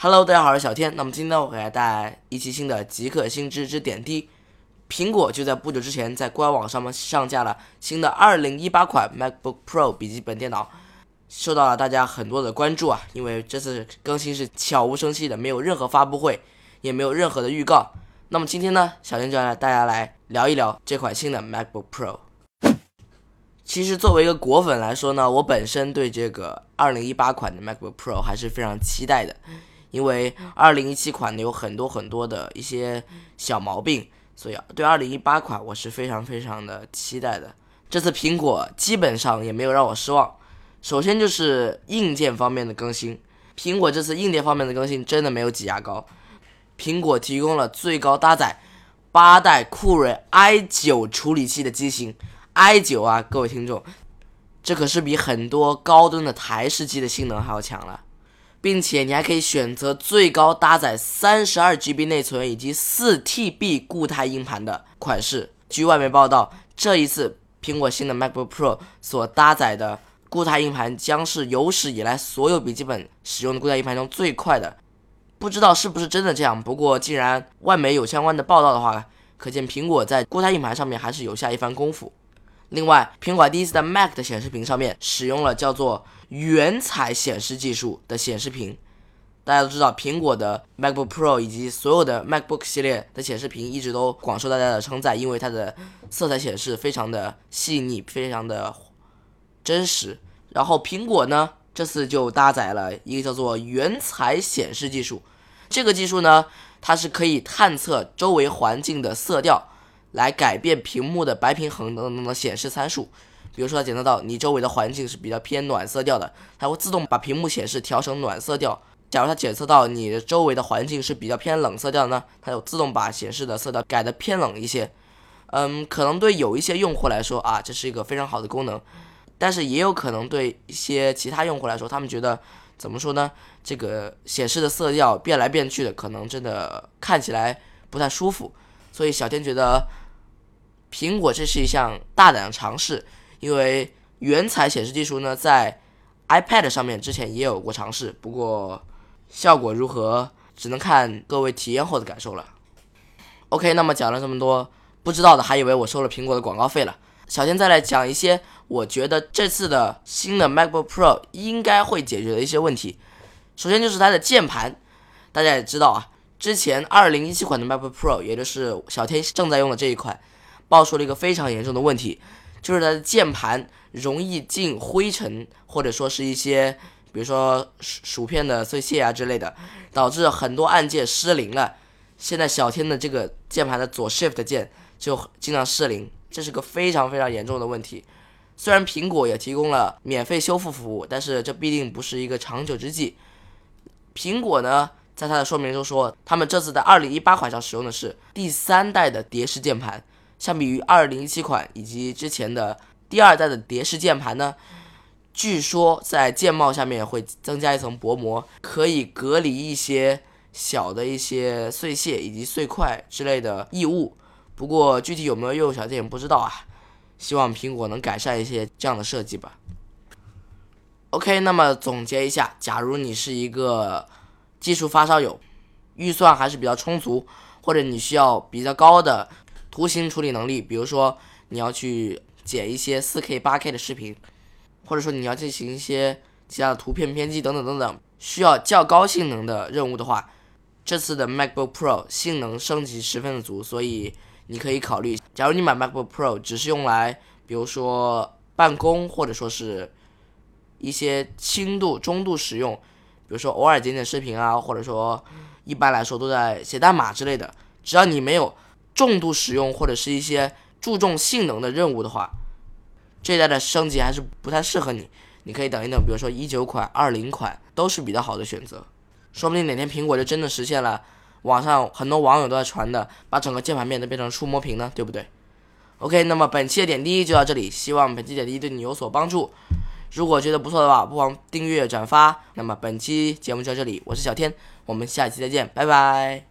Hello，大家好，我是小天。那么今天我给大家带来一期新的极客新知之点滴。苹果就在不久之前在官网上面上架了新的2018款 MacBook Pro 笔记本电脑，受到了大家很多的关注啊。因为这次更新是悄无声息的，没有任何发布会，也没有任何的预告。那么今天呢，小天就要大家来聊一聊这款新的 MacBook Pro。其实作为一个果粉来说呢，我本身对这个2018款的 MacBook Pro 还是非常期待的。因为二零一七款呢有很多很多的一些小毛病，所以对二零一八款我是非常非常的期待的。这次苹果基本上也没有让我失望。首先就是硬件方面的更新，苹果这次硬件方面的更新真的没有挤牙膏。苹果提供了最高搭载八代酷睿 i 九处理器的机型，i 九啊，各位听众，这可是比很多高端的台式机的性能还要强了。并且你还可以选择最高搭载三十二 GB 内存以及四 TB 固态硬盘的款式。据外媒报道，这一次苹果新的 MacBook Pro 所搭载的固态硬盘将是有史以来所有笔记本使用的固态硬盘中最快的。不知道是不是真的这样？不过既然外媒有相关的报道的话，可见苹果在固态硬盘上面还是有下一番功夫。另外，苹果第一次在 Mac 的显示屏上面使用了叫做原彩显示技术的显示屏。大家都知道，苹果的 MacBook Pro 以及所有的 MacBook 系列的显示屏一直都广受大家的称赞，因为它的色彩显示非常的细腻，非常的真实。然后苹果呢，这次就搭载了一个叫做原彩显示技术。这个技术呢，它是可以探测周围环境的色调。来改变屏幕的白平衡等等的显示参数，比如说它检测到你周围的环境是比较偏暖色调的，它会自动把屏幕显示调成暖色调。假如它检测到你的周围的环境是比较偏冷色调呢，它就自动把显示的色调改的偏冷一些。嗯，可能对有一些用户来说啊，这是一个非常好的功能，但是也有可能对一些其他用户来说，他们觉得怎么说呢？这个显示的色调变来变去的，可能真的看起来不太舒服。所以小天觉得，苹果这是一项大胆的尝试，因为原彩显示技术呢，在 iPad 上面之前也有过尝试，不过效果如何，只能看各位体验后的感受了。OK，那么讲了这么多，不知道的还以为我收了苹果的广告费了。小天再来讲一些我觉得这次的新的 MacBook Pro 应该会解决的一些问题。首先就是它的键盘，大家也知道啊。之前二零一七款的 MacBook Pro，也就是小天正在用的这一款，爆出了一个非常严重的问题，就是它的键盘容易进灰尘，或者说是一些，比如说薯薯片的碎屑啊之类的，导致很多按键失灵了。现在小天的这个键盘的左 Shift 键就经常失灵，这是个非常非常严重的问题。虽然苹果也提供了免费修复服务，但是这必定不是一个长久之计。苹果呢？在它的说明中说，他们这次在二零一八款上使用的是第三代的蝶式键盘，相比于二零一七款以及之前的第二代的蝶式键盘呢，据说在键帽下面会增加一层薄膜，可以隔离一些小的一些碎屑以及碎块之类的异物。不过具体有没有用，小店也不知道啊。希望苹果能改善一些这样的设计吧。OK，那么总结一下，假如你是一个。技术发烧友，预算还是比较充足，或者你需要比较高的图形处理能力，比如说你要去剪一些 4K、8K 的视频，或者说你要进行一些其他的图片编辑等等等等，需要较高性能的任务的话，这次的 MacBook Pro 性能升级十分的足，所以你可以考虑。假如你买 MacBook Pro 只是用来，比如说办公，或者说是一些轻度、中度使用。比如说偶尔剪剪视频啊，或者说一般来说都在写代码之类的。只要你没有重度使用或者是一些注重性能的任务的话，这一代的升级还是不太适合你。你可以等一等，比如说一九款、二零款都是比较好的选择。说不定哪天苹果就真的实现了网上很多网友都在传的，把整个键盘面都变成触摸屏呢，对不对？OK，那么本期的点滴就到这里，希望本期点滴对你有所帮助。如果觉得不错的话，不妨订阅转发。那么本期节目就到这里，我是小天，我们下期再见，拜拜。